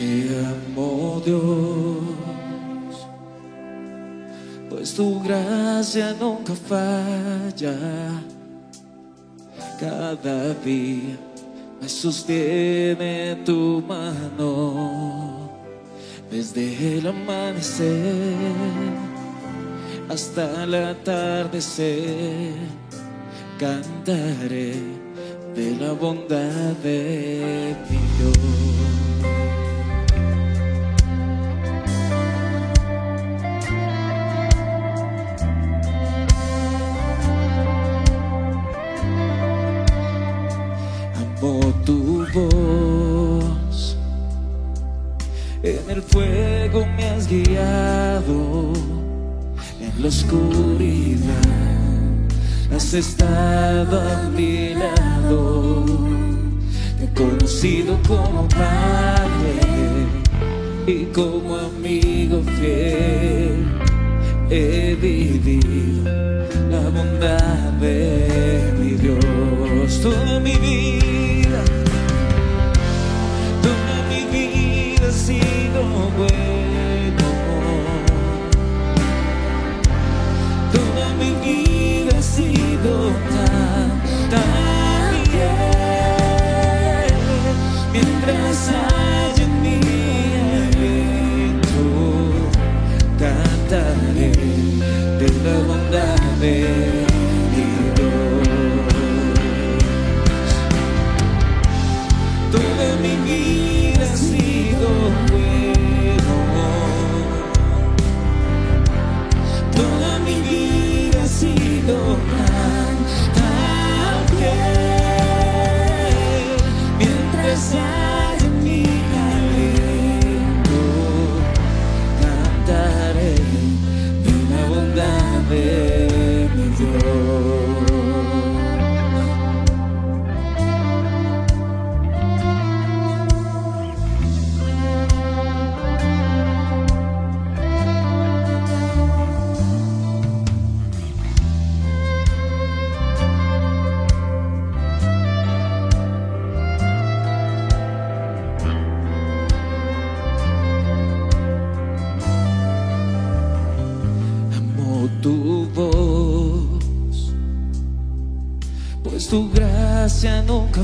Te amo Dios, pues tu gracia nunca falla. Cada día me sostiene tu mano desde el amanecer hasta el atardecer. Cantaré de la bondad de Dios. me has guiado en la oscuridad. Has estado a mi lado, te he conocido como padre y como amigo fiel. He vivido la bondad de mi Dios toda mi vida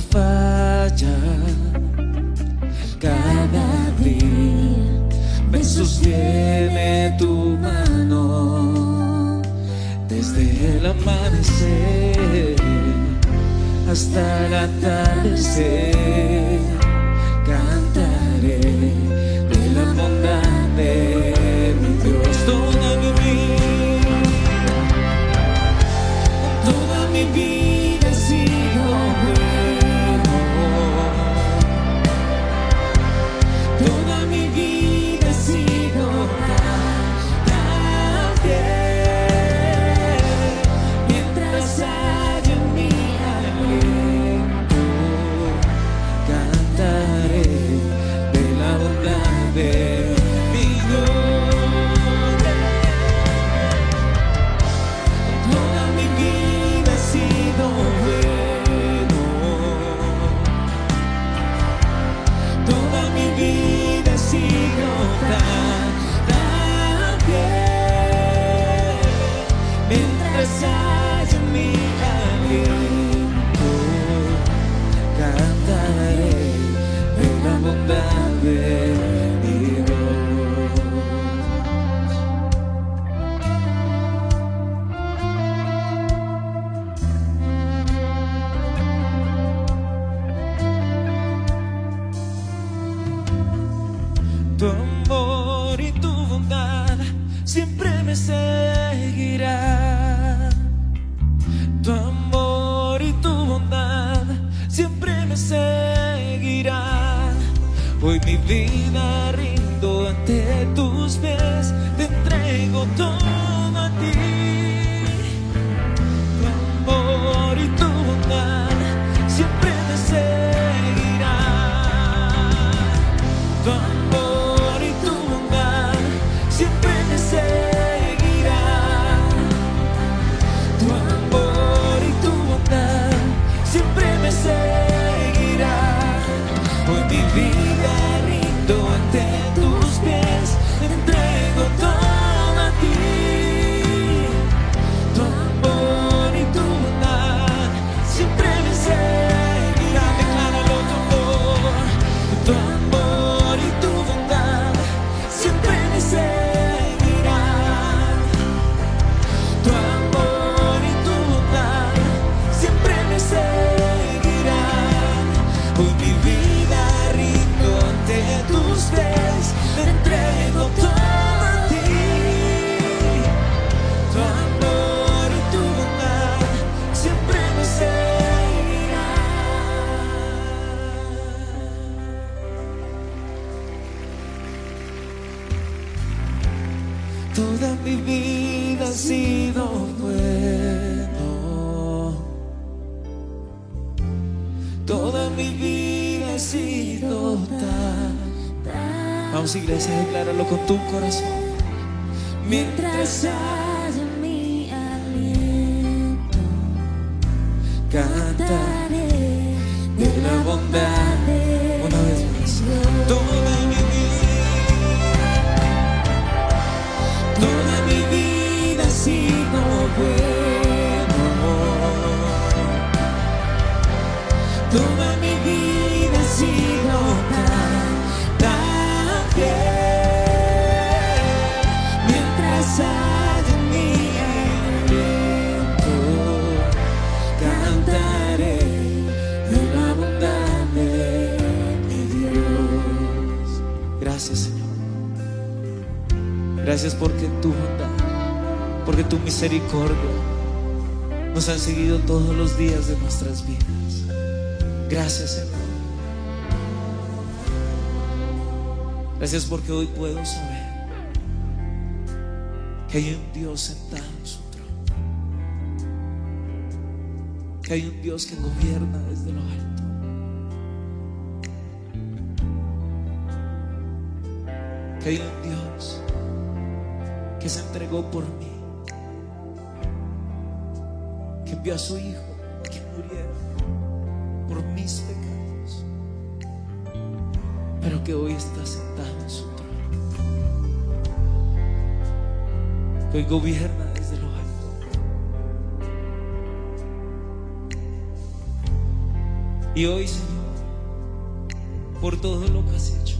sacrifice. Iglesia, decláralo con tu corazón. Mientras haya mi aliento, cantaré Gracias porque tu bondad, porque tu misericordia nos han seguido todos los días de nuestras vidas. Gracias, Señor. Gracias porque hoy puedo saber que hay un Dios sentado en su trono. Que hay un Dios que gobierna desde lo alto. Que hay un Dios que se entregó por mí. Que envió a su Hijo que muriera por mis pecados. Pero que hoy está sentado en su trono. Que hoy gobierna desde lo alto. Y hoy, Señor, por todo lo que has hecho,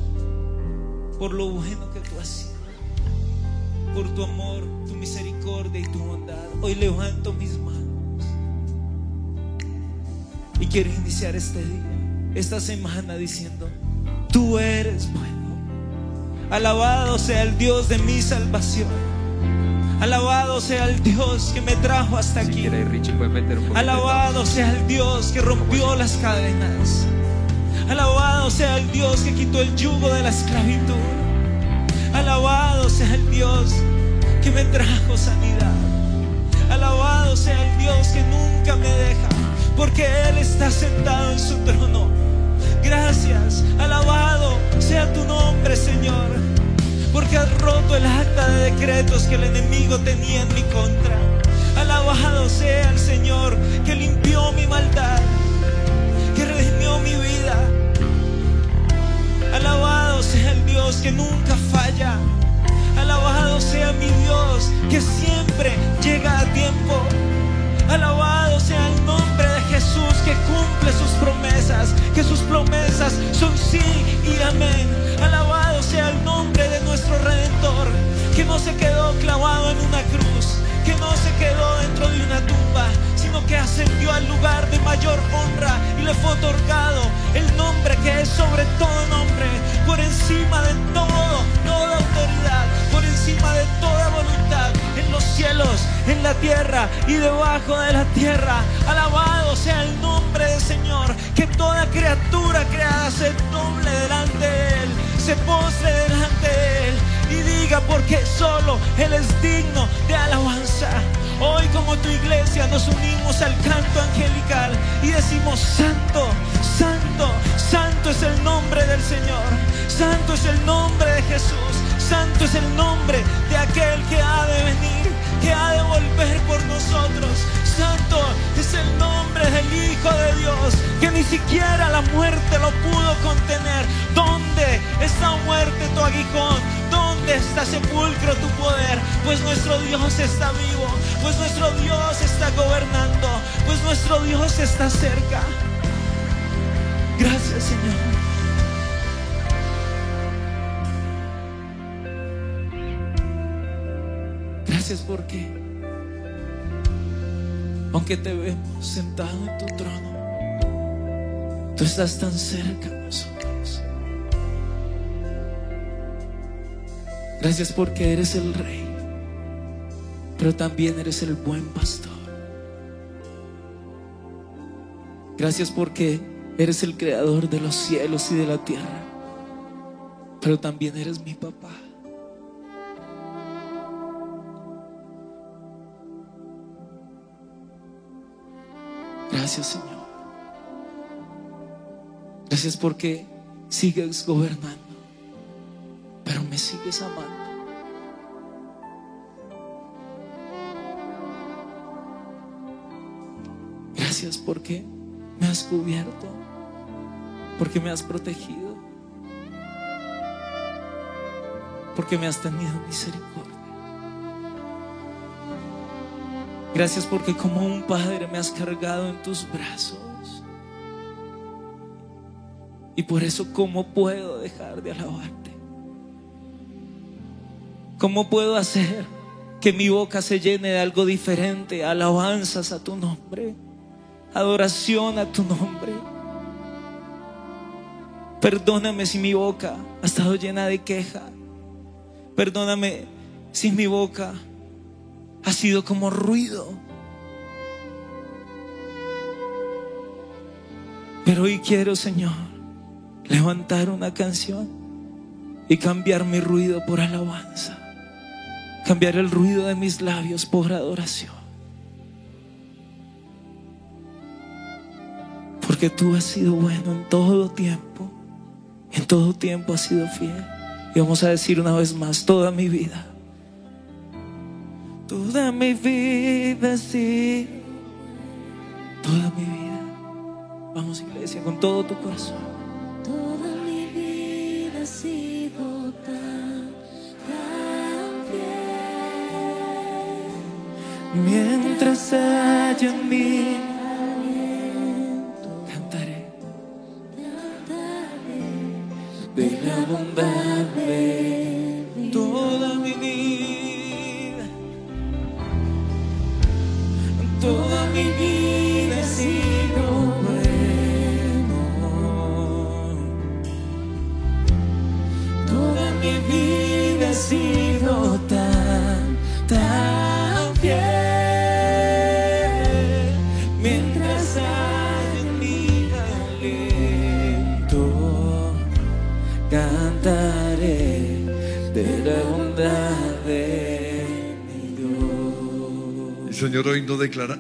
por lo bueno que tú has sido, por tu amor, tu misericordia y tu bondad, hoy levanto mis manos y quiero iniciar este día, esta semana diciendo, tú eres bueno. Alabado sea el Dios de mi salvación. Alabado sea el Dios que me trajo hasta Si aquí. quiere, Richie puede meter un poquito de Alabado sea el Dios que rompió las cadenas. Alabado sea el Dios que quitó el yugo de la esclavitud. Alabado sea el Dios que me trajo sanidad. Alabado sea el Dios que nunca me deja, porque Él está sentado en su trono. Gracias, alabado sea tu nombre, Señor, porque has roto el acta de decretos que el enemigo tenía en mi contra. Alabado sea el Señor que limpió mi maldad, que redimió mi vida. Alabado sea el Dios que nunca falla. Alabado sea mi Dios que siempre llega a tiempo. Alabado sea el nombre de Jesús que cumple sus promesas, que sus promesas son sí y amén. Alabado sea el nombre de nuestro Redentor, que no se quedó clavado en una cruz, no se quedó dentro de una tumba, sino que ascendió al lugar de mayor honra y le fue otorgado el nombre que es sobre todo nombre, por encima de todo, toda autoridad, por encima de toda voluntad, en los cielos, en la tierra y debajo de la tierra. Alabado sea el nombre del Señor, que toda criatura creada se doble delante de Él, se postre delante de Él y diga porque solo Él es digno de alabanza. Hoy como tu iglesia nos unimos al canto angelical y decimos santo, santo, santo es el nombre del Señor, santo es el nombre de Jesús, santo es el nombre de aquel que ha de venir, que ha de volver por nosotros. Santo es el nombre del Hijo de Dios, que ni siquiera la muerte lo pudo contener. ¿Dónde ¿Dónde está muerte tu aguijón? ¿Dónde está sepulcro tu poder? Pues nuestro Dios está vivo, pues nuestro Dios está gobernando, pues nuestro Dios está cerca. Gracias Señor. Gracias porque, aunque te vemos sentado en tu trono, tú estás tan cerca de nosotros. Gracias porque eres el rey, pero también eres el buen pastor. Gracias porque eres el creador de los cielos y de la tierra, pero también eres mi papá. Gracias Señor. Gracias porque sigues gobernando, pero me sigues amando. Gracias porque me has cubierto, porque me has protegido, porque me has tenido misericordia. Gracias porque como un padre me has cargado en tus brazos. Y por eso, ¿cómo puedo dejar de alabarte? ¿Cómo puedo hacer que mi boca se llene de algo diferente? Alabanzas a tu nombre, adoración a tu nombre. Perdóname si mi boca ha estado llena de queja. Perdóname si mi boca ha sido como ruido. Pero hoy quiero, Señor, levantar una canción y cambiar mi ruido por alabanza. Cambiar el ruido de mis labios por adoración. Porque tú has sido bueno en todo tiempo. En todo tiempo has sido fiel. Y vamos a decir una vez más, toda mi vida. Toda mi vida, sí. Toda mi vida. Vamos, iglesia, con todo tu corazón. Mientras haya en mí,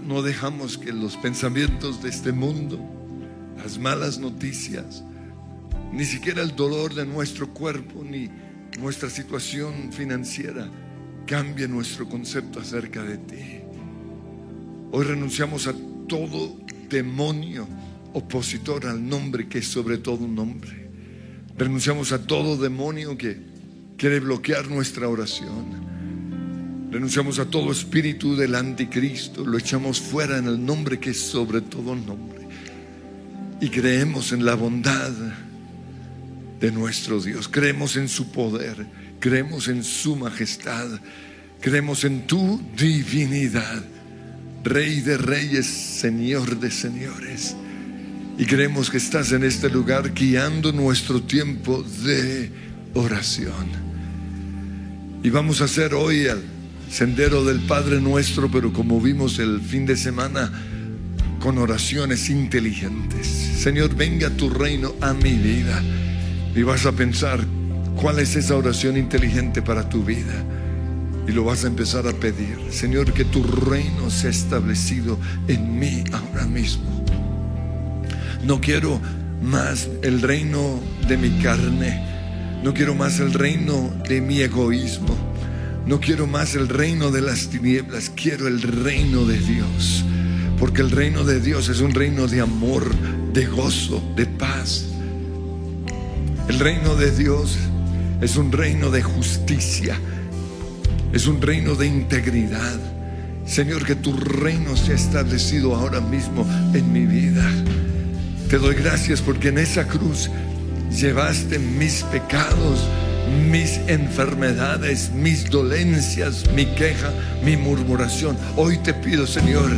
no, dejamos que los pensamientos de este mundo, las malas noticias, ni siquiera el dolor de nuestro cuerpo, ni nuestra situación financiera, cambie nuestro concepto acerca de ti. Hoy renunciamos a todo demonio opositor al nombre que es sobre todo un nombre. Renunciamos a todo demonio que quiere bloquear nuestra oración. Renunciamos a todo espíritu del anticristo, lo echamos fuera en el nombre que es sobre todo nombre. Y creemos en la bondad de nuestro Dios, creemos en su poder, creemos en su majestad, creemos en tu divinidad, Rey de reyes, Señor de señores. Y creemos que estás en este lugar guiando nuestro tiempo de oración. Y vamos a hacer hoy el sendero del Padre nuestro, pero como vimos el fin de semana, con oraciones inteligentes. Señor, venga tu reino a mi vida. Y vas a pensar cuál es esa oración inteligente para tu vida. Y lo vas a empezar a pedir. Señor, que tu reino sea establecido en mí ahora mismo. No quiero más el reino de mi carne. No quiero más el reino de mi egoísmo. No quiero más el reino de las tinieblas. Quiero el reino de Dios. Porque el reino de Dios es un reino de amor, de gozo, de paz. El reino de Dios es un reino de justicia, es un reino de integridad. Señor, que tu reino sea establecido ahora mismo en mi vida. Te doy gracias porque en esa cruz llevaste mis pecados, mis enfermedades, mis dolencias, mi queja, mi murmuración. Hoy te pido, Señor,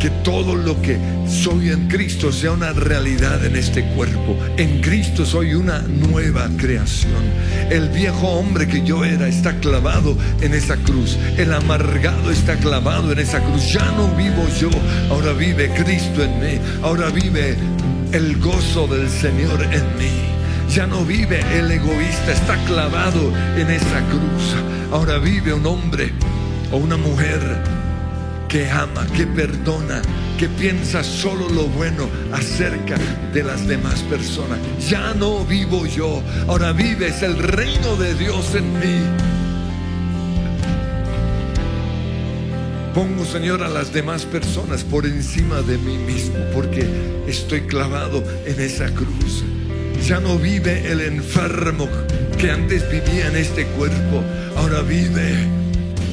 que todo lo que soy en Cristo sea una realidad en este cuerpo. En Cristo soy una nueva creación. El viejo hombre que yo era está clavado en esa cruz. El amargado está clavado en esa cruz. Ya no vivo yo, ahora vive Cristo en mí. Ahora vive el gozo del Señor en mí. Ya no vive el egoísta, está clavado en esa cruz. Ahora vive un hombre o una mujer que ama, que perdona, que piensa solo lo bueno acerca de las demás personas. Ya no vivo yo, ahora vives el reino de Dios en mí. Pongo, Señor, a las demás personas por encima de mí mismo, porque estoy clavado en esa cruz. Ya no vive el enfermo que antes vivía en este cuerpo, ahora vive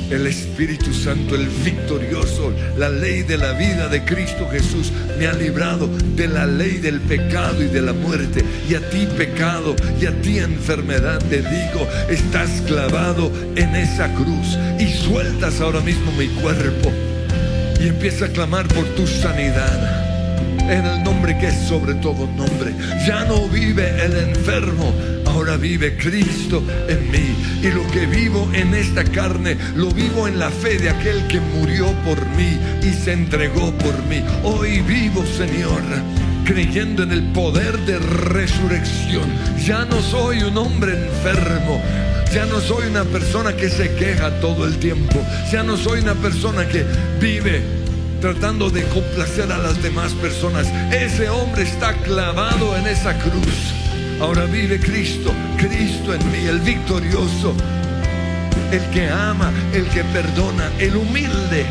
el Espíritu Santo, el victorioso, la ley de la vida de Cristo Jesús me ha librado de la ley del pecado y de la muerte. Y a ti pecado y a ti enfermedad te digo, estás clavado en esa cruz y sueltas ahora mismo mi cuerpo y empieza a clamar por tu sanidad en el nombre que es sobre todo nombre. Ya no vive el enfermo, ahora vive Cristo en mí. Y lo que vivo en esta carne, lo vivo en la fe de aquel que murió por mí y se entregó por mí. Hoy vivo, Señor creyendo en el poder de resurrección. Ya no soy un hombre enfermo. Ya no soy una persona que se queja todo el tiempo. Ya no soy una persona que vive tratando de complacer a las demás personas. Ese hombre está clavado en esa cruz. Ahora vive Cristo, Cristo en mí, el victorioso, el que ama, el que perdona, el humilde,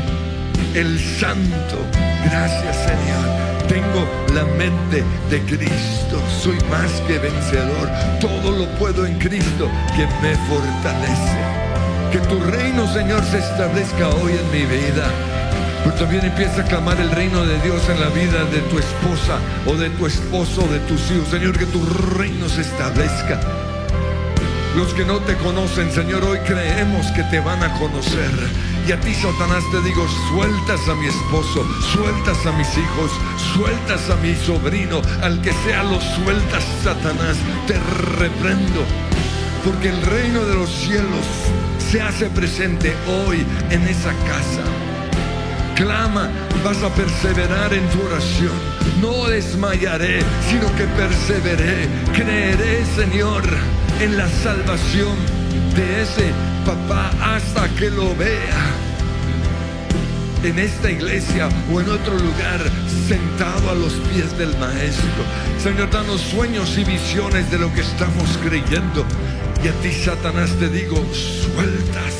el santo. Gracias Señor. Tengo la mente de Cristo. Soy más que vencedor. Todo lo puedo en Cristo que me fortalece. Que tu reino, Señor, se establezca hoy en mi vida. Pero también empieza a clamar el reino de Dios en la vida de tu esposa o de tu esposo, de tus hijos. Señor, que tu reino se establezca. Los que no te conocen, Señor, hoy creemos que te van a conocer. Y a ti, Satanás, te digo, sueltas a mi esposo, sueltas a mis hijos, sueltas a mi sobrino, al que sea lo sueltas, Satanás, te reprendo. Porque el reino de los cielos se hace presente hoy en esa casa clama, vas a perseverar en tu oración. No desmayaré, sino que perseveré. Creeré, Señor, en la salvación de ese papá hasta que lo vea. En esta iglesia o en otro lugar, sentado a los pies del Maestro. Señor, danos sueños y visiones de lo que estamos creyendo. Y a ti, Satanás, te digo, sueltas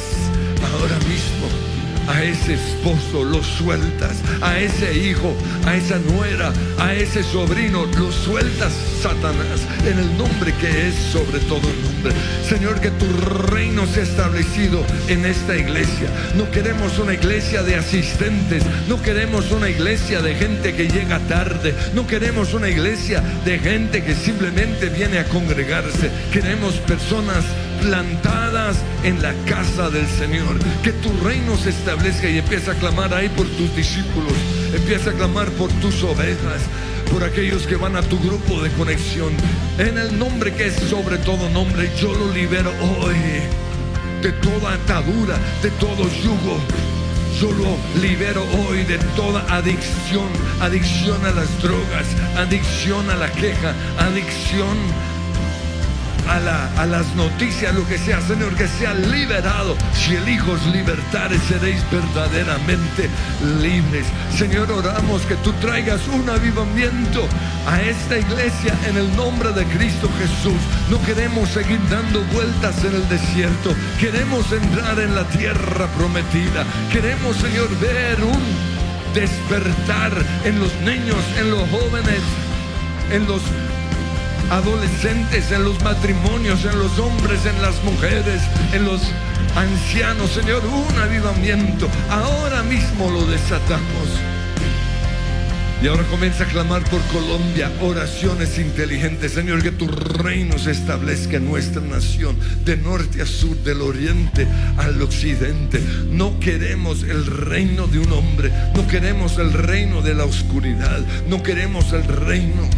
ahora mismo a ese esposo lo sueltas, a ese hijo, a esa nuera, a ese sobrino, lo sueltas, Satanás, en el nombre que es sobre todo nombre. Señor, que tu reino sea establecido en esta iglesia. No queremos una iglesia de asistentes, no queremos una iglesia de gente que llega tarde, no queremos una iglesia de gente que simplemente viene a congregarse. Queremos personas plantadas en la casa del Señor. Que tu reino se establezca y empieza a clamar ahí por tus discípulos. Empieza a clamar por tus ovejas, por aquellos que van a tu grupo de conexión. En el nombre que es sobre todo nombre, yo lo libero hoy de toda atadura, de todo yugo. Yo lo libero hoy de toda adicción, adicción a las drogas, adicción a la queja, adicción a, las noticias, lo que sea, Señor, que sea liberado. Si el Hijo os libertares, seréis verdaderamente libres. Señor, oramos que tú traigas un avivamiento a esta iglesia en el nombre de Cristo Jesús. No queremos seguir dando vueltas en el desierto. Queremos entrar en la tierra prometida. Queremos, Señor, ver un despertar en los niños, en los jóvenes, en los adolescentes, en los matrimonios, en los hombres, en las mujeres, en los ancianos, Señor, un avivamiento. Ahora mismo lo desatamos. Y ahora comienza a clamar por Colombia oraciones inteligentes. Señor, que tu reino se establezca en nuestra nación, de norte a sur, del oriente al occidente. No queremos el reino de un hombre, no queremos el reino de la oscuridad, no queremos el reino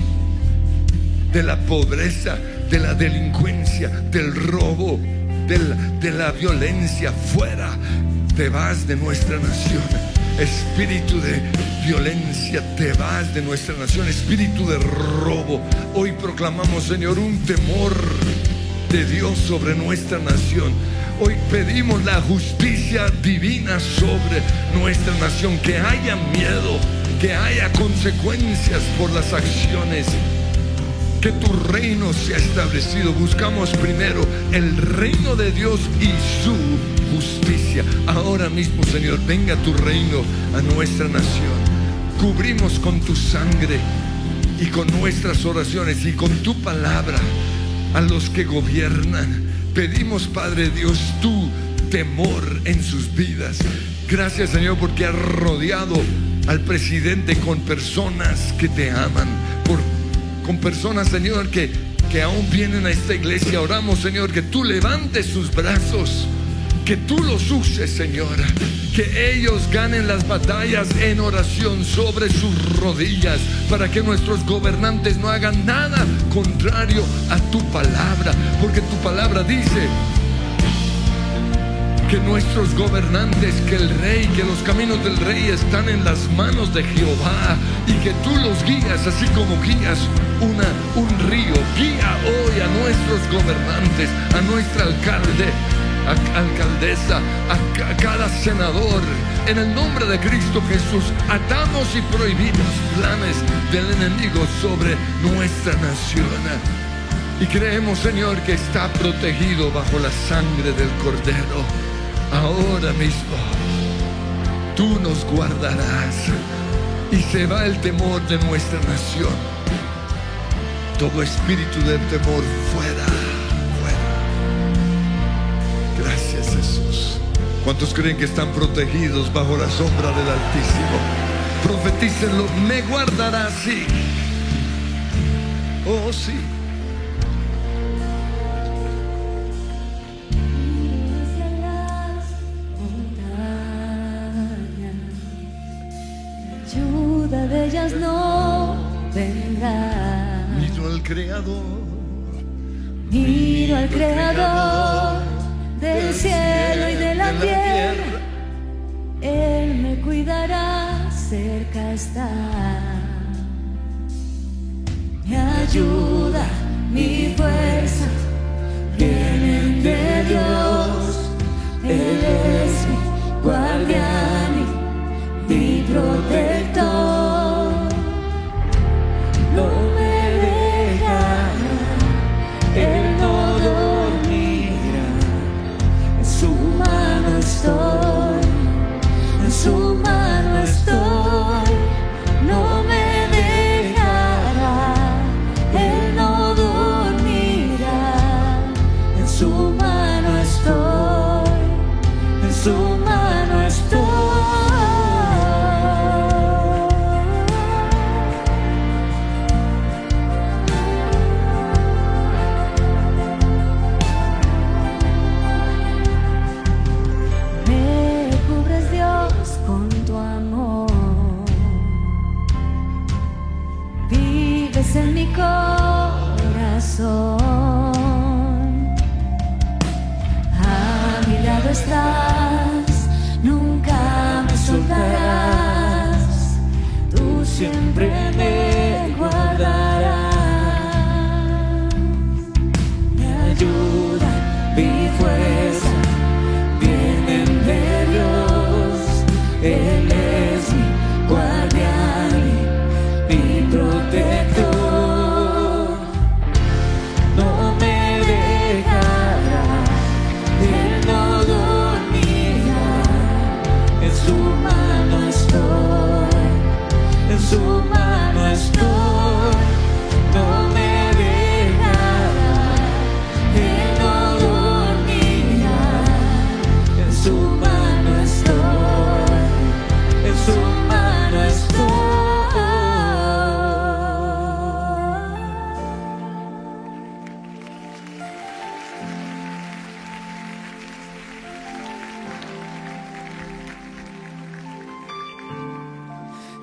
de la pobreza, de la delincuencia, del robo, de la, violencia. Fuera, te vas de nuestra nación. Espíritu de violencia, te vas de nuestra nación. Espíritu de robo. Hoy proclamamos, Señor, un temor de Dios sobre nuestra nación. Hoy pedimos la justicia divina sobre nuestra nación. Que haya miedo, que haya consecuencias por las acciones que tu reino sea establecido. Buscamos primero el reino de Dios y su justicia. Ahora mismo, Señor, venga tu reino a nuestra nación. Cubrimos con tu sangre y con nuestras oraciones y con tu palabra a los que gobiernan. Pedimos, Padre Dios, tu temor en sus vidas. Gracias, Señor, porque has rodeado al presidente con personas que te aman, por con personas, Señor, que, que aún vienen a esta iglesia. Oramos, Señor, que tú levantes sus brazos, que tú los uses, Señor. Que ellos ganen las batallas en oración sobre sus rodillas, para que nuestros gobernantes no hagan nada contrario a tu palabra, porque tu palabra dice que nuestros gobernantes, que el rey, que los caminos del rey están en las manos de Jehová y que tú los guías así como guías una, un río. Guía hoy a nuestros gobernantes, a nuestro alcalde, a, alcaldesa, a, cada senador. En el nombre de Cristo Jesús, atamos y prohibimos planes del enemigo sobre nuestra nación. Y creemos, Señor, que está protegido bajo la sangre del Cordero ahora mismo tú nos guardarás y se va el temor de nuestra nación. Todo espíritu del temor fuera, fuera. Gracias Jesús. ¿Cuántos creen que están protegidos bajo la sombra del Altísimo? Profetícenlo, me guardará así. Oh sí. No vendrá. Miro al Creador. Miro al Creador del cielo y de la tierra. Él me cuidará, cerca está. Mi ayuda, mi fuerza, vienen de Dios. Él es mi guardián y mi protector.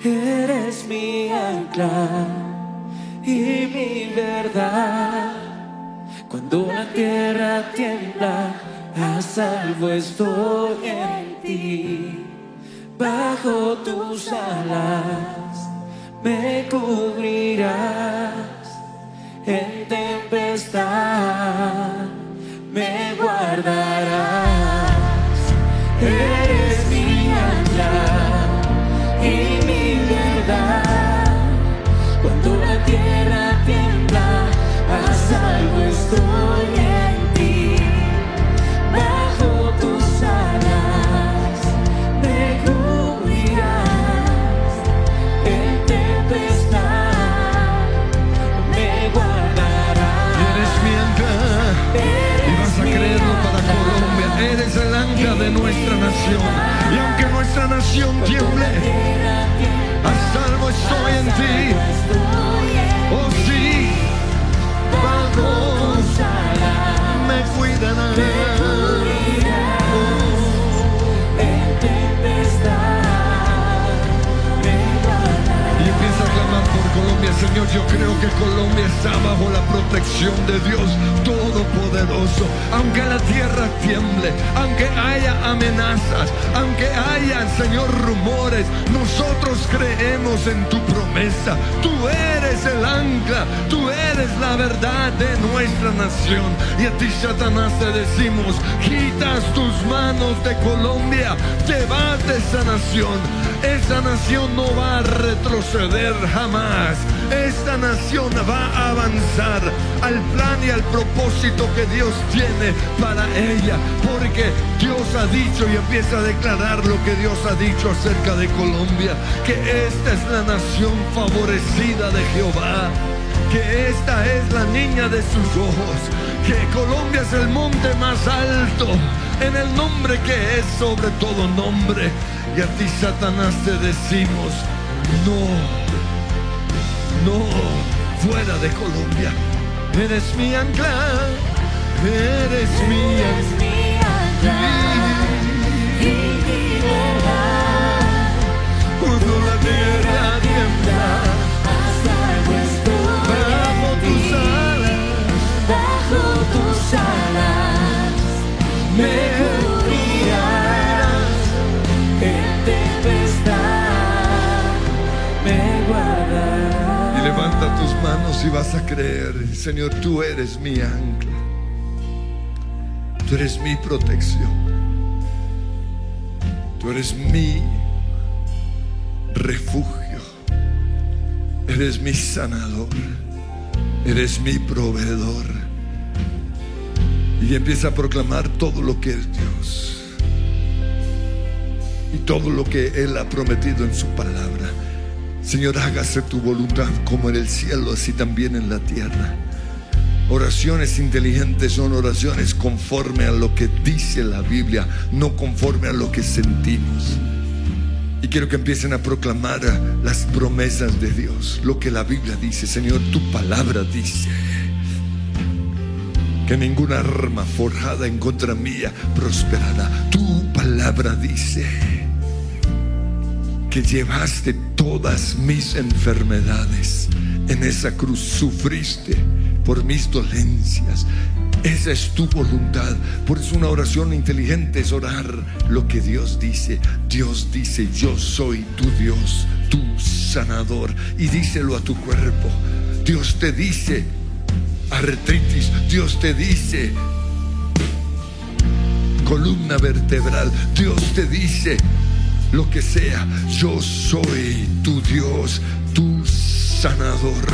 Eres mi ancla y mi verdad. Cuando la tierra tiembla, a salvo estoy en ti. Bajo tus alas me cubrirás en tempestad, me guardarás. Nación. Y aunque nuestra nación tiemble, a salvo estoy en ti. Me cuidarás. Colombia, Señor. Yo creo que Colombia está bajo la protección de Dios Todopoderoso. Aunque la tierra tiemble, aunque haya amenazas, aunque haya, Señor, rumores, nosotros creemos en tu promesa. Tú eres el ancla, tú eres la verdad de nuestra nación. Y a ti, Satanás, te decimos, quitas tus manos de Colombia, te de esa nación. Esa nación no va a retroceder jamás. Esta nación va a avanzar al plan y al propósito que Dios tiene para ella. Porque Dios ha dicho y empieza a declarar lo que Dios ha dicho acerca de Colombia. Que esta es la nación favorecida de Jehová. Que esta es la niña de sus ojos. Que Colombia es el monte más alto. En el nombre que es sobre todo nombre. Y a ti, Satanás, te decimos, no, no, fuera de Colombia. Eres mi ancla, eres mi ancla. Cuando la tierra tiembla, manos y vas a creer, Señor, tú eres mi ancla. Tú eres mi protección. Tú eres mi refugio. Eres mi sanador. Eres mi proveedor. Y empieza a proclamar todo lo que es Dios. Y todo lo que Él ha prometido en su palabra. Señor, hágase tu voluntad como en el cielo, así también en la tierra. Oraciones inteligentes son oraciones conforme a lo que dice la Biblia, no conforme a lo que sentimos. Y quiero que empiecen a proclamar las promesas de Dios, lo que la Biblia dice. Señor, tu palabra dice que ninguna arma forjada en contra mía prosperará. Tu palabra dice que llevaste todas mis enfermedades en esa cruz, sufriste por mis dolencias. Esa es tu voluntad. Por eso una oración inteligente es orar lo que Dios dice. Dios dice, yo soy tu Dios, tu sanador. Y díselo a tu cuerpo. Dios te dice, artritis. Dios te dice, columna vertebral. Dios te dice, lo que sea, yo soy tu Dios, tu sanador.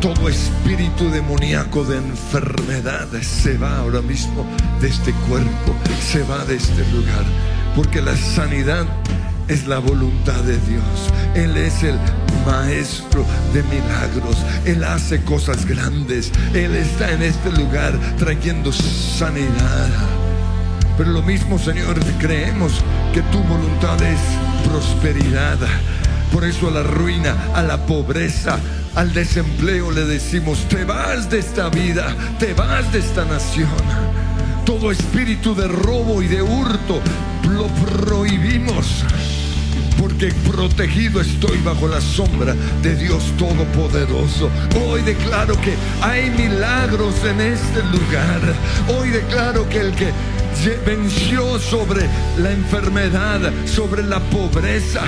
Todo espíritu demoníaco de enfermedades se va ahora mismo de este cuerpo, se va de este lugar, porque la sanidad es la voluntad de Dios. Él es el maestro de milagros. Él hace cosas grandes. Él está en este lugar trayendo sanidad. Pero lo mismo, Señor, creemos que tu voluntad es prosperidad. Por eso a la ruina, a la pobreza, al desempleo le decimos, te vas de esta vida, te vas de esta nación. Todo espíritu de robo y de hurto lo prohibimos. porque protegido estoy bajo la sombra de Dios Todopoderoso. Hoy declaro que hay milagros en este lugar. Hoy declaro que el que venció sobre la enfermedad, sobre la pobreza,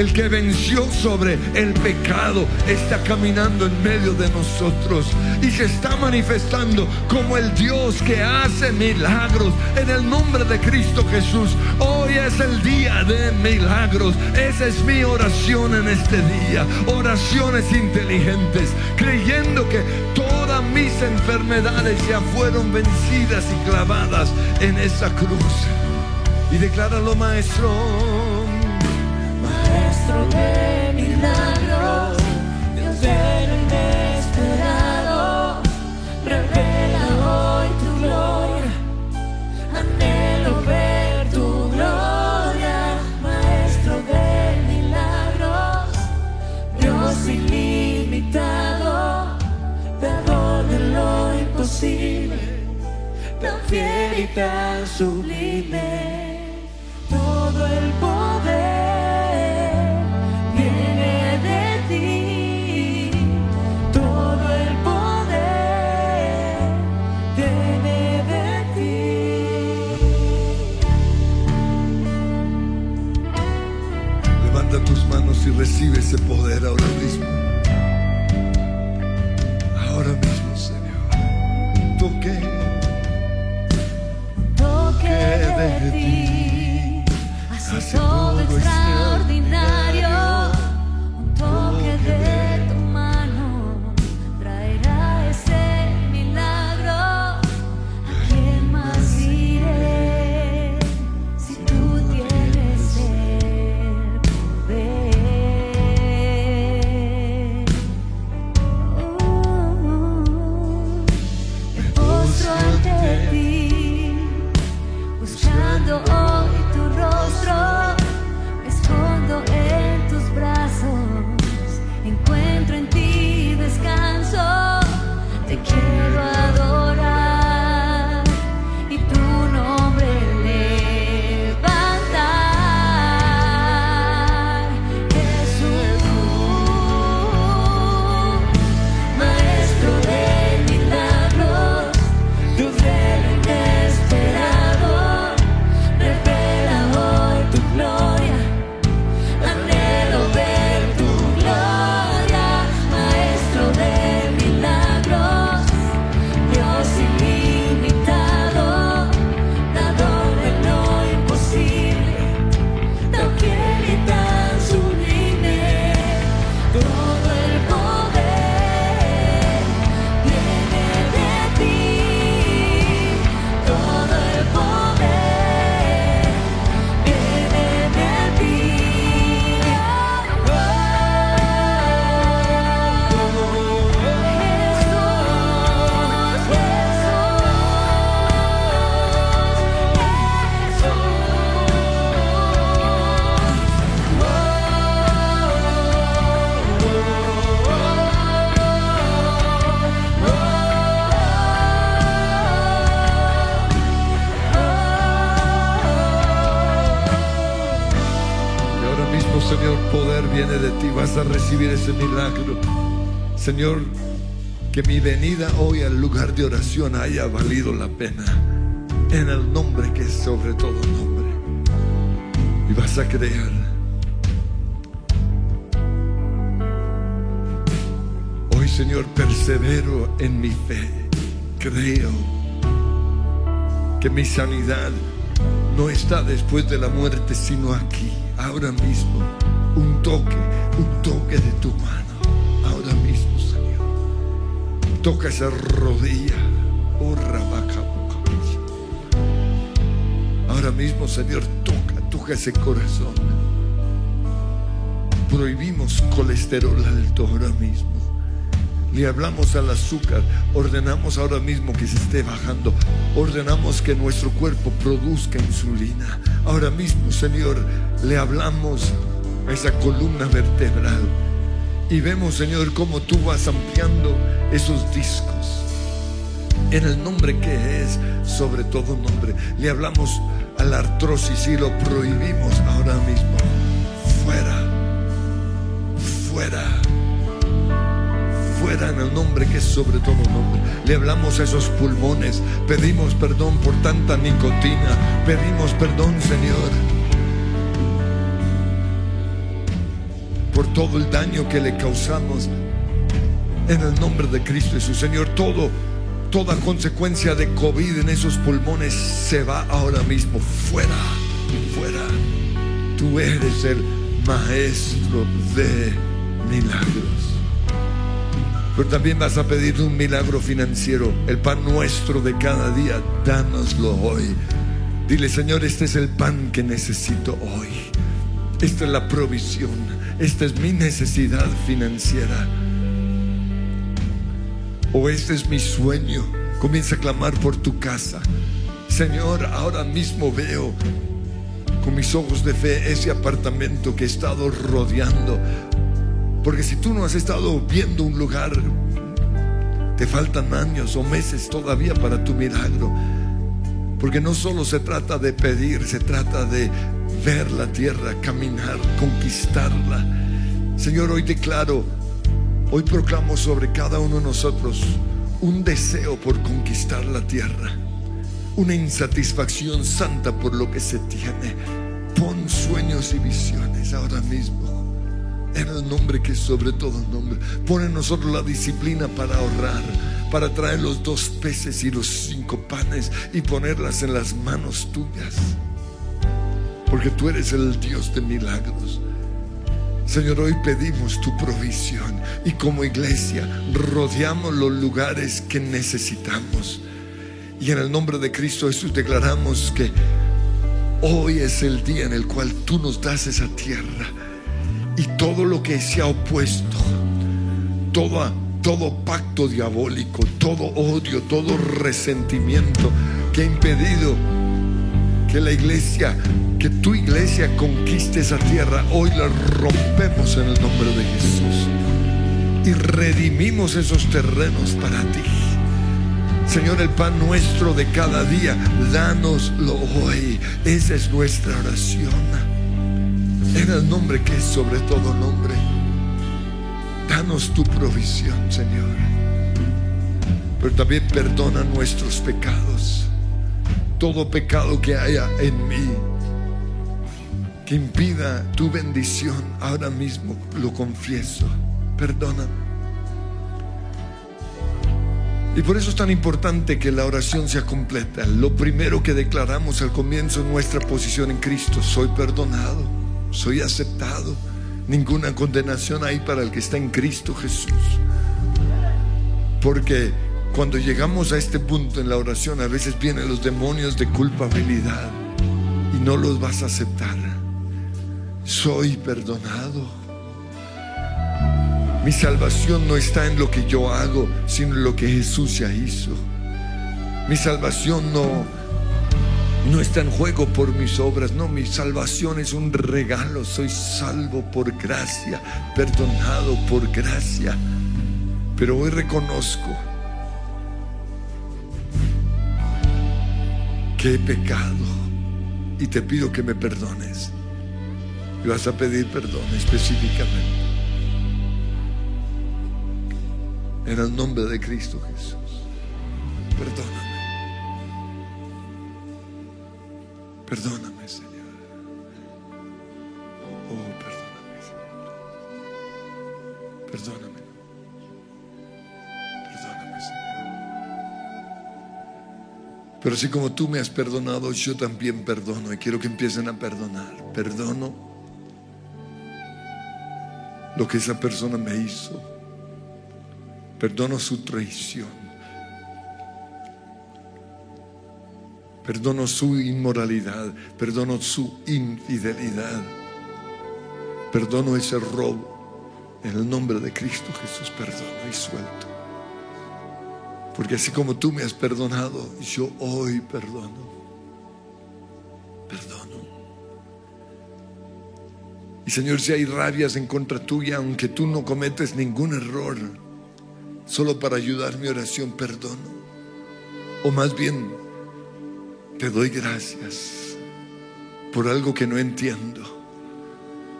el que venció sobre el pecado, está caminando en medio de nosotros y se está manifestando como el Dios que hace milagros en el nombre de Cristo Jesús. Hoy es el día de milagros. Esa es mi oración en este día. Oraciones inteligentes, creyendo que todas mis enfermedades ya fueron vencidas y clavadas en esa cruz. Y decláralo, maestro de milagros, Dios de lo inesperado, revela hoy tu gloria, anhelo ver tu gloria, Maestro de milagros, Dios ilimitado, dador de lo imposible, tan fiel y tan sublime, recibe ese poder ahora Señor, que mi venida hoy al lugar de oración haya valido la pena. En el nombre que es sobre todo nombre. Y vas a creer. Hoy, Señor, persevero en mi fe. Creo que mi sanidad no está después de la muerte, sino aquí, ahora mismo. Un toque, un toque de tu mano, Señor. Toca esa rodilla. Oh, Ahora mismo, Señor, toca, toca ese corazón. Prohibimos colesterol alto ahora mismo. Le hablamos al azúcar, ordenamos ahora mismo que se esté bajando, ordenamos que nuestro cuerpo produzca insulina. Ahora mismo, Señor, le hablamos a esa columna vertebral y vemos, Señor, cómo tú vas ampliando esos discos. En el nombre que es sobre todo nombre, le hablamos a la artrosis y lo prohibimos ahora mismo. fuera, fuera, fuera en el nombre que es sobre todo nombre. Le hablamos a esos pulmones, pedimos perdón por tanta nicotina, pedimos perdón, Señor, por todo el daño que le causamos en el nombre de Cristo Jesús, Señor, todo toda consecuencia de COVID en esos pulmones se va ahora mismo fuera, fuera. Tú eres el maestro de milagros. Pero también vas a pedir un milagro financiero, el pan nuestro de cada día, dánoslo hoy. Dile, Señor, este es el pan que necesito hoy. Esta es la provisión, esta es mi necesidad financiera. O este es mi sueño. Comienza a clamar por tu casa. Señor, ahora mismo veo con mis ojos de fe ese apartamento que he estado rodeando. Porque si tú no has estado viendo un lugar, te faltan años o meses todavía para tu milagro. Porque no solo se trata de pedir, se trata de ver la tierra, caminar, conquistarla. Señor, hoy declaro Hoy proclamo sobre cada uno de nosotros un deseo por conquistar la tierra, una insatisfacción santa por lo que se tiene. Pon sueños y visiones ahora mismo, en el nombre que es sobre todo nombre. Pon en nosotros la disciplina para ahorrar, para traer los dos peces y los cinco panes y ponerlas en las manos tuyas. Porque tú eres el Dios de milagros. Señor, hoy pedimos tu provisión y como iglesia rodeamos los lugares que necesitamos. Y en el nombre de Cristo Jesús declaramos que hoy es el día en el cual tú nos das esa tierra y todo lo que se ha opuesto, todo, todo pacto diabólico, todo odio, todo resentimiento que ha impedido que la iglesia, que tu iglesia conquiste esa tierra, hoy la rompemos en el nombre de Jesús y redimimos esos terrenos para ti. Señor, el pan nuestro de cada día, dánoslo hoy. Esa es nuestra oración. En el nombre que es sobre todo nombre. Danos tu provisión, Señor. Pero también perdona nuestros pecados todo pecado que haya en mí que impida tu bendición, ahora mismo lo confieso. Perdóname. Y por eso es tan importante que la oración sea completa. Lo primero que declaramos al comienzo nuestra posición en Cristo, soy perdonado, soy aceptado. Ninguna condenación hay para el que está en Cristo Jesús. Porque cuando llegamos a este punto en la oración, a veces vienen los demonios de culpabilidad y no los vas a aceptar. Soy perdonado. Mi salvación no está en lo que yo hago, sino en lo que Jesús ya hizo. Mi salvación no, no está en juego por mis obras, no, mi salvación es un regalo. Soy salvo por gracia, perdonado por gracia. Pero hoy reconozco que he pecado y te pido que me perdones. Y vas a pedir perdón específicamente. En el nombre de Cristo Jesús. Perdóname. Perdóname, Señor. Oh, perdóname, Señor. Perdóname. Pero así como tú me has perdonado, yo también perdono y quiero que empiecen a perdonar. Perdono lo que esa persona me hizo. Perdono su traición. Perdono su inmoralidad. Perdono su infidelidad. Perdono ese robo. En el nombre de Cristo Jesús perdono y suelto. Porque así como tú me has perdonado, yo hoy perdono. Perdono. Y Señor, si hay rabias en contra tuya, aunque tú no cometes ningún error, solo para ayudar mi oración, perdono. O más bien, te doy gracias por algo que no entiendo.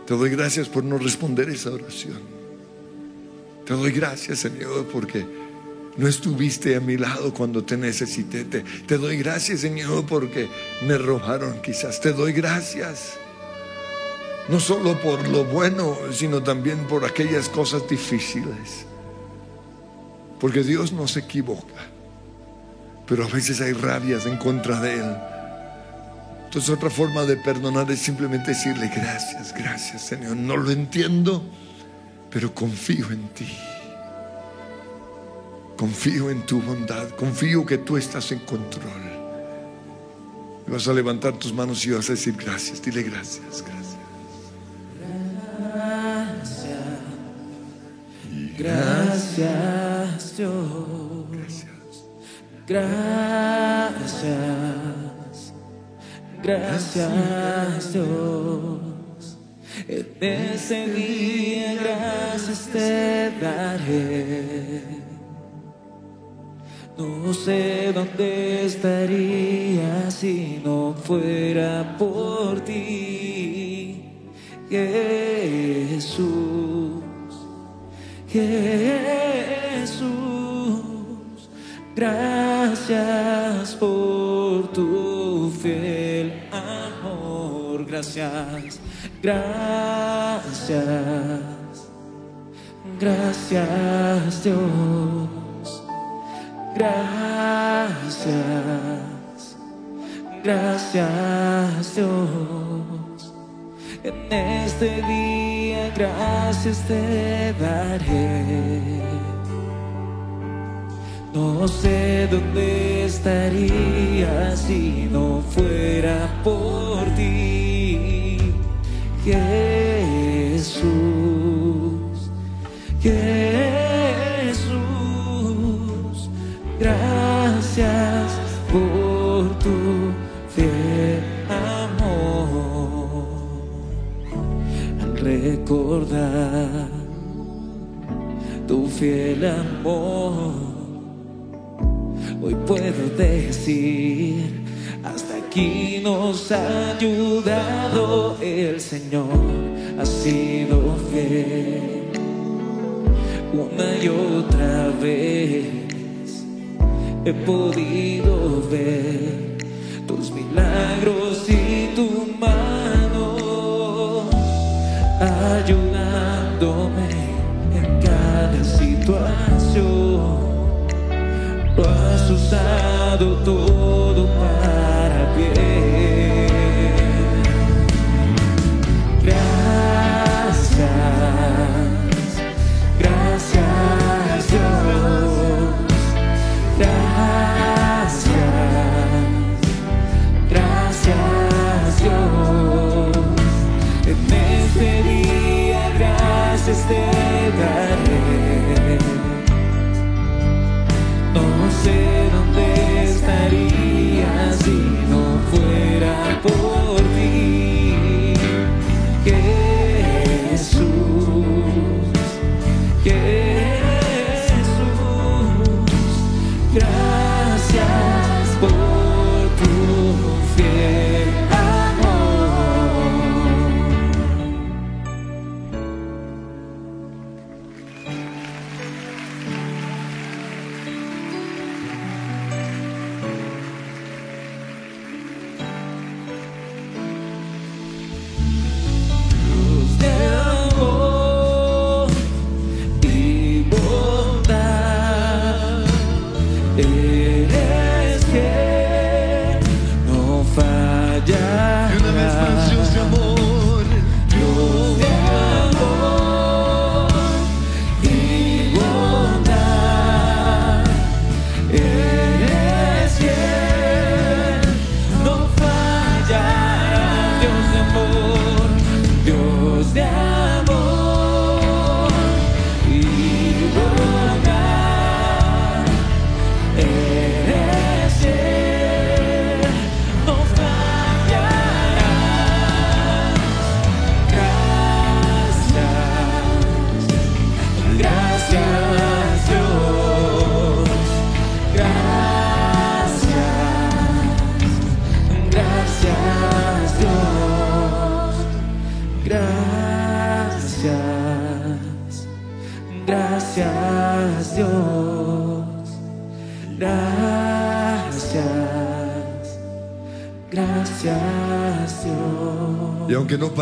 Te doy gracias por no responder esa oración. Te doy gracias, Señor, porque no estuviste a mi lado cuando te necesité. Te, te doy gracias, Señor, porque me robaron quizás. Te doy gracias. No solo por lo bueno, sino también por aquellas cosas difíciles. Porque Dios no se equivoca. Pero a veces hay rabias en contra de Él. Entonces otra forma de perdonar es simplemente decirle gracias, gracias Señor. No lo entiendo, pero confío en ti. Confío en tu bondad, confío que tú estás en control. Y vas a levantar tus manos y vas a decir gracias, dile gracias, gracias. Gracias Dios. Gracias. Gracias Dios. En ese día gracias te daré. No sé dónde estaría si no fuera por ti, Jesús. Jesús, gracias por tu fiel amor, gracias, gracias, gracias Dios, gracias, gracias Dios. En este día gracias te daré. No sé dónde estaría si no fuera por ti, Jesús. Jesús, recordar tu fiel amor, hoy puedo decir, hasta aquí nos ha ayudado el Señor, ha sido fiel una y otra vez. He podido ver tus milagros y tu mano ayudándome en cada situación. Lo has usado todo para bien.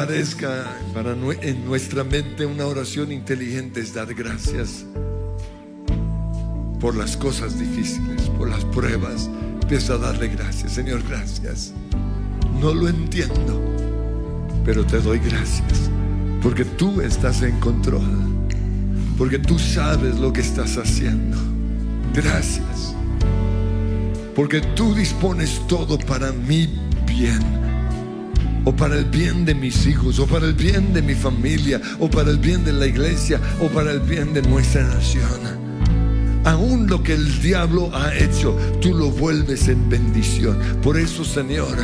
Parezca para en nuestra mente una oración inteligente es dar gracias por las cosas difíciles, por las pruebas, empieza a darle gracias. Señor, gracias. No lo entiendo, pero te doy gracias porque tú estás en control, porque tú sabes lo que estás haciendo. Gracias, porque tú dispones todo para mi bien o para el bien de mis hijos, o para el bien de mi familia, o para el bien de la iglesia, o para el bien de nuestra nación. Aún lo que el diablo ha hecho, tú lo vuelves en bendición. Por eso, Señor,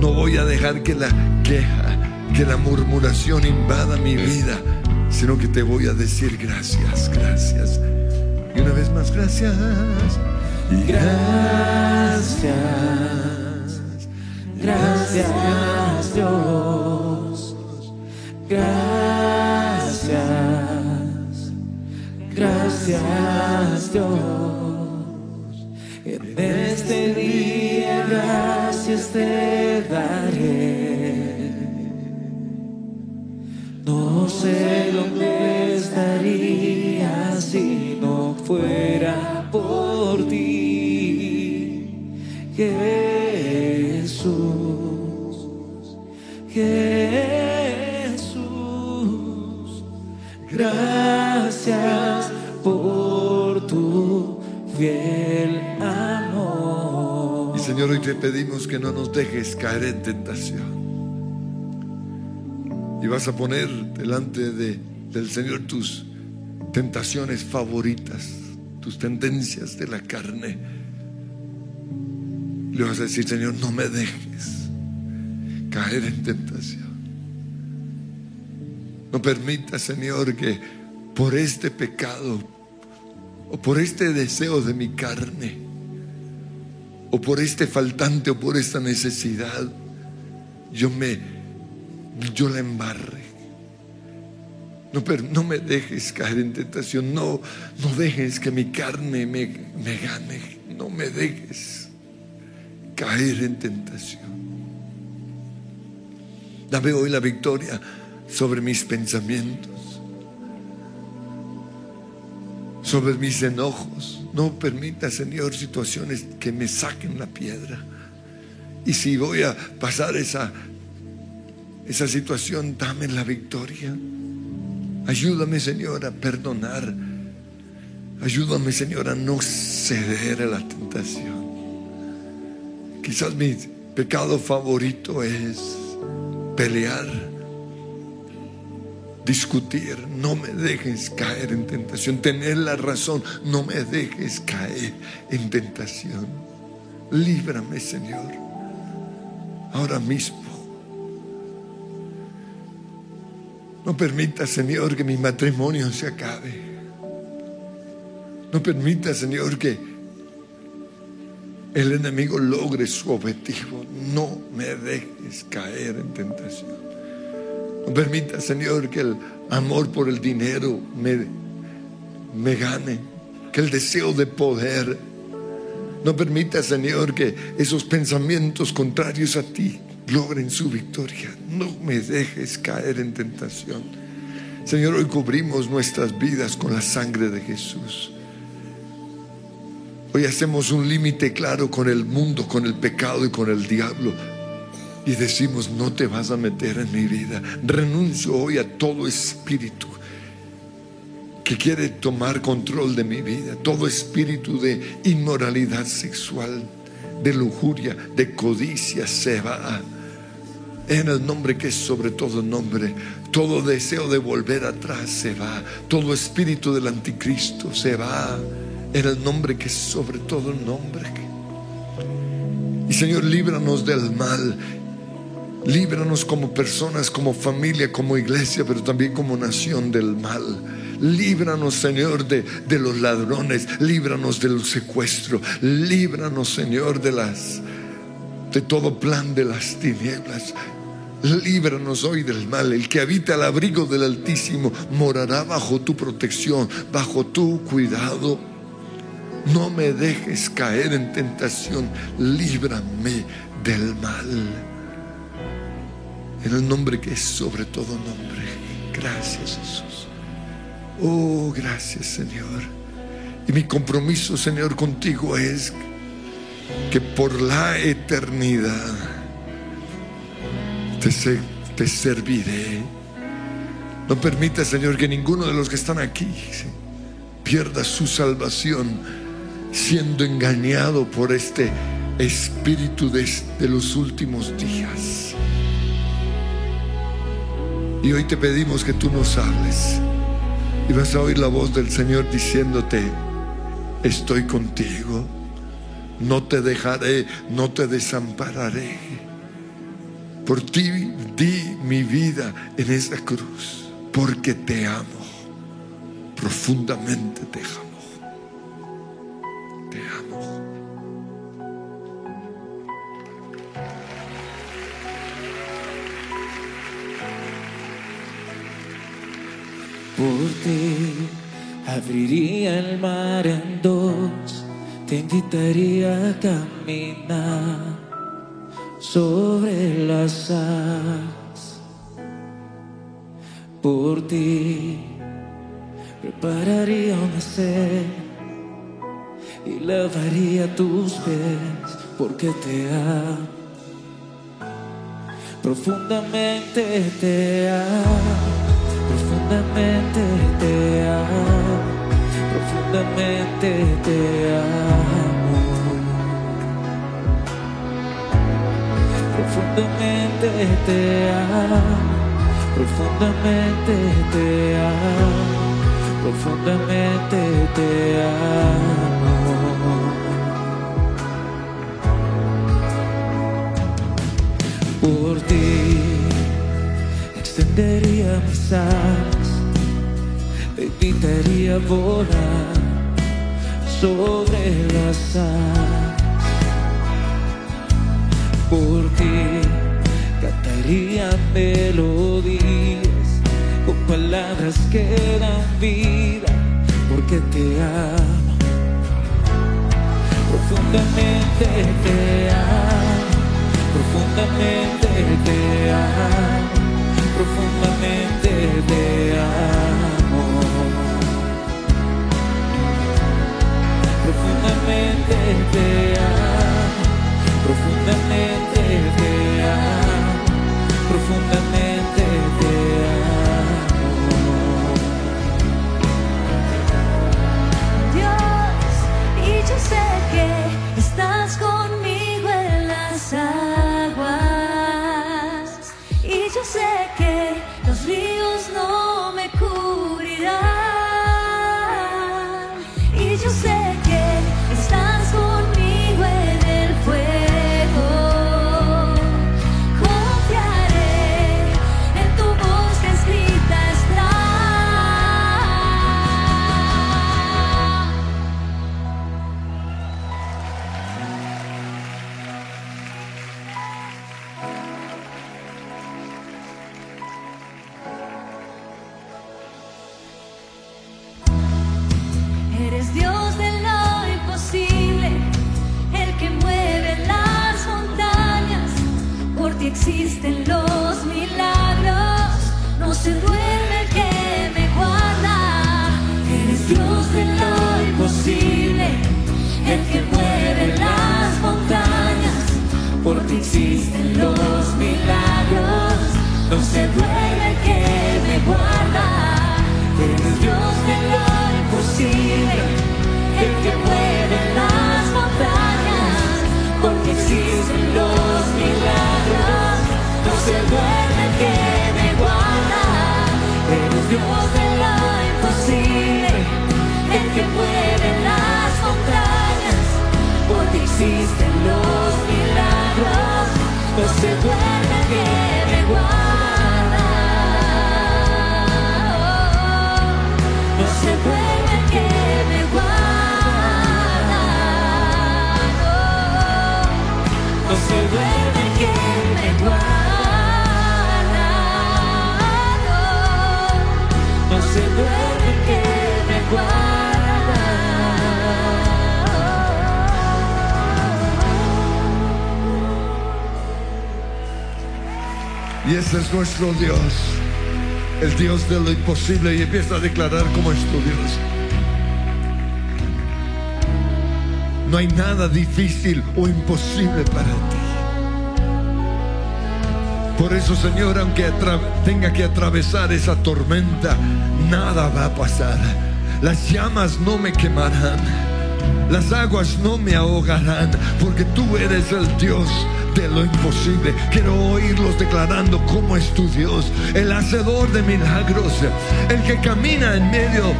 no voy a dejar que la queja, que la murmuración invada mi vida, sino que te voy a decir gracias, gracias. Y una vez más, gracias. Gracias, gracias Dios, gracias, gracias Dios. En este día gracias te daré. No sé dónde estaría si no fuera te pedimos que no nos dejes caer en tentación. Y vas a poner delante de, del Señor tus tentaciones favoritas, tus tendencias de la carne. Le vas a decir, Señor, no me dejes caer en tentación. No permita, Señor, que por este pecado o por este deseo de mi carne o por este faltante o por esta necesidad, yo me, yo la embarre. No, per- no me dejes caer en tentación, no, no dejes que mi carne me, me gane, no me dejes caer en tentación. Dame hoy la victoria sobre mis pensamientos, sobre mis enojos. No permita, Señor, situaciones que me saquen la piedra. Y si voy a pasar esa, esa situación, dame la victoria. Ayúdame, Señor, a perdonar. Ayúdame, Señor, a no ceder a la tentación. Quizás mi pecado favorito es pelear, discutir. No me dejes caer en tentación. Tener la razón. No me dejes caer en tentación. Líbrame, Señor. Ahora mismo. No permita, Señor, que mi matrimonio se acabe. No permita, Señor, que el enemigo logre su objetivo. No me dejes caer en tentación. No permita, Señor, que el amor por el dinero me, me gane. Que el deseo de poder. No permita, Señor, que esos pensamientos contrarios a ti logren su victoria. No me dejes caer en tentación. Señor, hoy cubrimos nuestras vidas con la sangre de Jesús. Hoy hacemos un límite claro con el mundo, con el pecado y con el diablo. Y decimos, no te vas a meter en mi vida. Renuncio hoy a todo espíritu que quiere tomar control de mi vida. Todo espíritu de inmoralidad sexual, de lujuria, de codicia se va. En el nombre que es sobre todo nombre, todo deseo de volver atrás se va. Todo espíritu del anticristo se va. En el nombre que es sobre todo nombre. Y Señor, líbranos del mal. Líbranos como personas, como familia, como iglesia, pero también como nación del mal. Líbranos, Señor, de, de los ladrones. Líbranos del secuestro. Líbranos, Señor, de las de todo plan de las tinieblas. Líbranos hoy del mal. El que habita al abrigo del Altísimo morará bajo tu protección, bajo tu cuidado. No me dejes caer en tentación. Líbrame del mal. En el nombre que es sobre todo nombre. Gracias Jesús. Oh, gracias Señor. Y mi compromiso, Señor, contigo es que por la eternidad te, te serviré. No permita, Señor, que ninguno de los que están aquí pierda su salvación siendo engañado por este espíritu de, de los últimos días. Y hoy te pedimos que tú nos hables y vas a oír la voz del Señor diciéndote, estoy contigo, no te dejaré, no te desampararé. Por ti di mi vida en esa cruz, porque te amo, profundamente te amo, te amo. Por ti abriría el mar en dos, te invitaría a caminar sobre las aguas. Por ti prepararía una sed y lavaría tus pies porque te amo. Profundamente te amo profundamente te amo, profundamente te amo, profundamente te amo, profundamente te amo, profundamente te amo. Por ti extendería mis alas, te invitaría a volar sobre las alas. Por ti cantaría melodías con palabras que dan vida, porque te amo. Profundamente te amo, profundamente te amo profundamente te amo. Profundamente te amo, profundamente te amo, profundamente te amo. Dios, y yo sé que no se Y ese es nuestro Dios, el Dios de lo imposible. Y empieza a declarar cómo es tu Dios. No hay nada difícil o imposible para ti. Por eso, Señor, aunque tenga que atravesar esa tormenta, nada va a pasar. Las llamas no me quemarán. Las aguas no me ahogarán, porque tú eres el Dios lo imposible. Quiero oírlos declarando cómo es tu Dios, el hacedor de milagros, el que camina en medio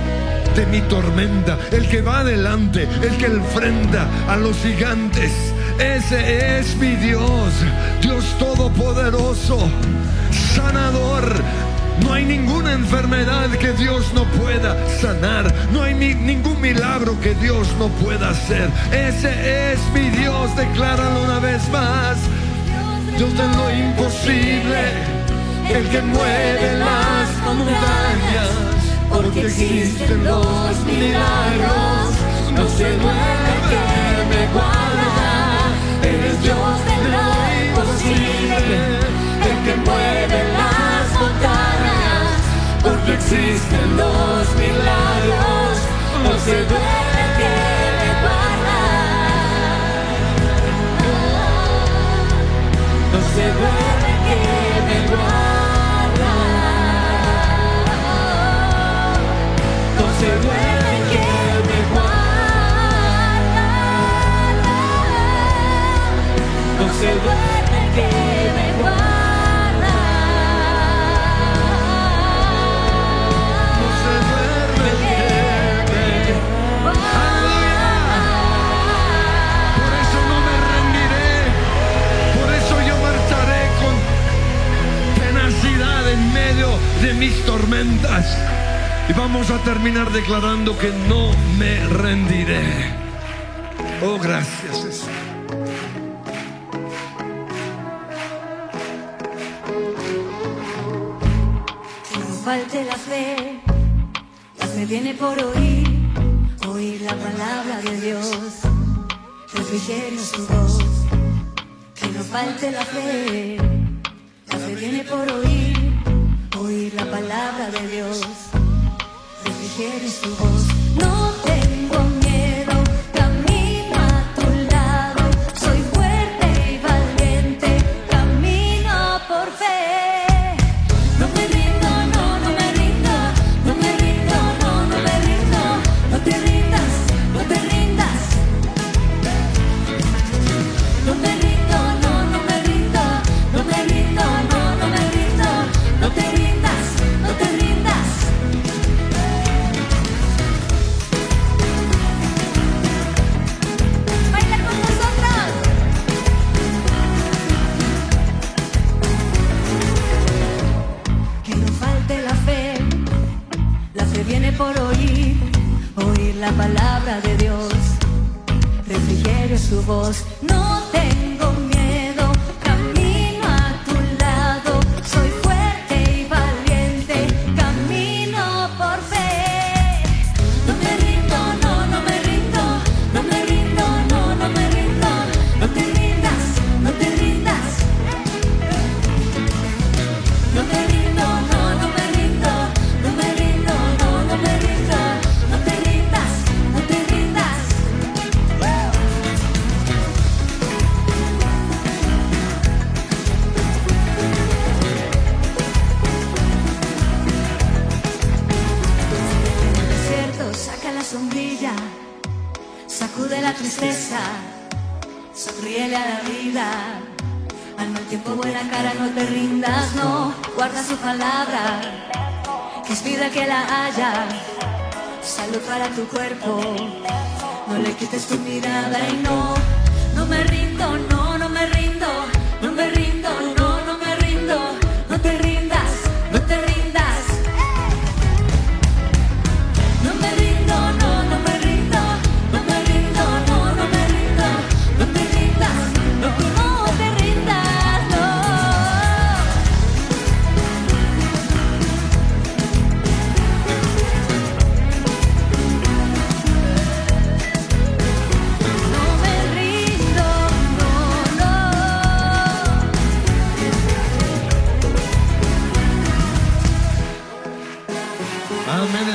de mi tormenta, el que va adelante, el que enfrenta a los gigantes. Ese es mi Dios, Dios todopoderoso, sanador. No hay ninguna enfermedad que Dios no pueda sanar. No hay ningún milagro que Dios no pueda hacer. Ese es mi Dios, decláralo una vez más. Dios de lo imposible, el que mueve las montañas porque existen los milagros. No se duele que me guarda, eres Dios de lo imposible, el que mueve las existen los milagros. No se duele que me guarda, no se duele mis tormentas. Y vamos a terminar declarando que no me rendiré. Oh, gracias no falte la fe, la fe viene por oír, oír la palabra de Dios, refrigerio su voz. Que no falte la fe, la fe viene por oír la palabra de Dios refrigere su voz. No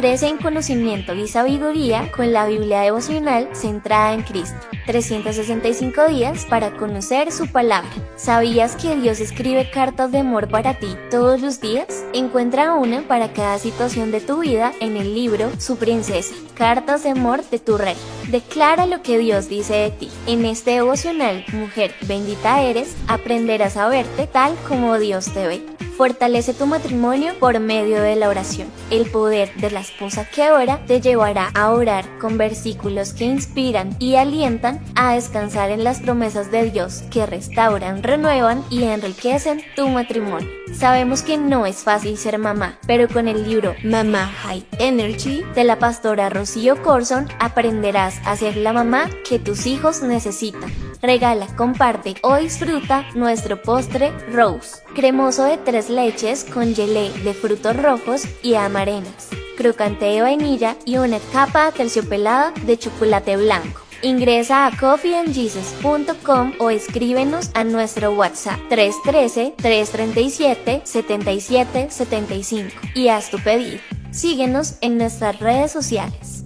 Crece en conocimiento y sabiduría con la Biblia devocional centrada en Cristo. 365 días para conocer su palabra. ¿Sabías que Dios escribe cartas de amor para ti todos los días? Encuentra una para cada situación de tu vida en el libro Su Princesa, Cartas de Amor de tu Rey. Declara lo que Dios dice de ti. En este devocional, mujer bendita eres, aprenderás a verte tal como Dios te ve. Fortalece tu matrimonio por medio de la oración. El poder de la esposa que ora te llevará a orar con versículos que inspiran y alientan a descansar en las promesas de Dios que restauran, renuevan y enriquecen tu matrimonio. Sabemos que no es fácil ser mamá, pero con el libro Mamá High Energy de la pastora Rocío Corson aprenderás a ser la mamá que tus hijos necesitan. Regala, comparte o disfruta nuestro postre Rose, cremoso de tres leches con gelé de frutos rojos y amarenas, crocante de vainilla y una capa terciopelada de chocolate blanco. Ingresa a coffeeandjesus.com o escríbenos a nuestro WhatsApp 313-337-7775 y haz tu pedido. Síguenos en nuestras redes sociales.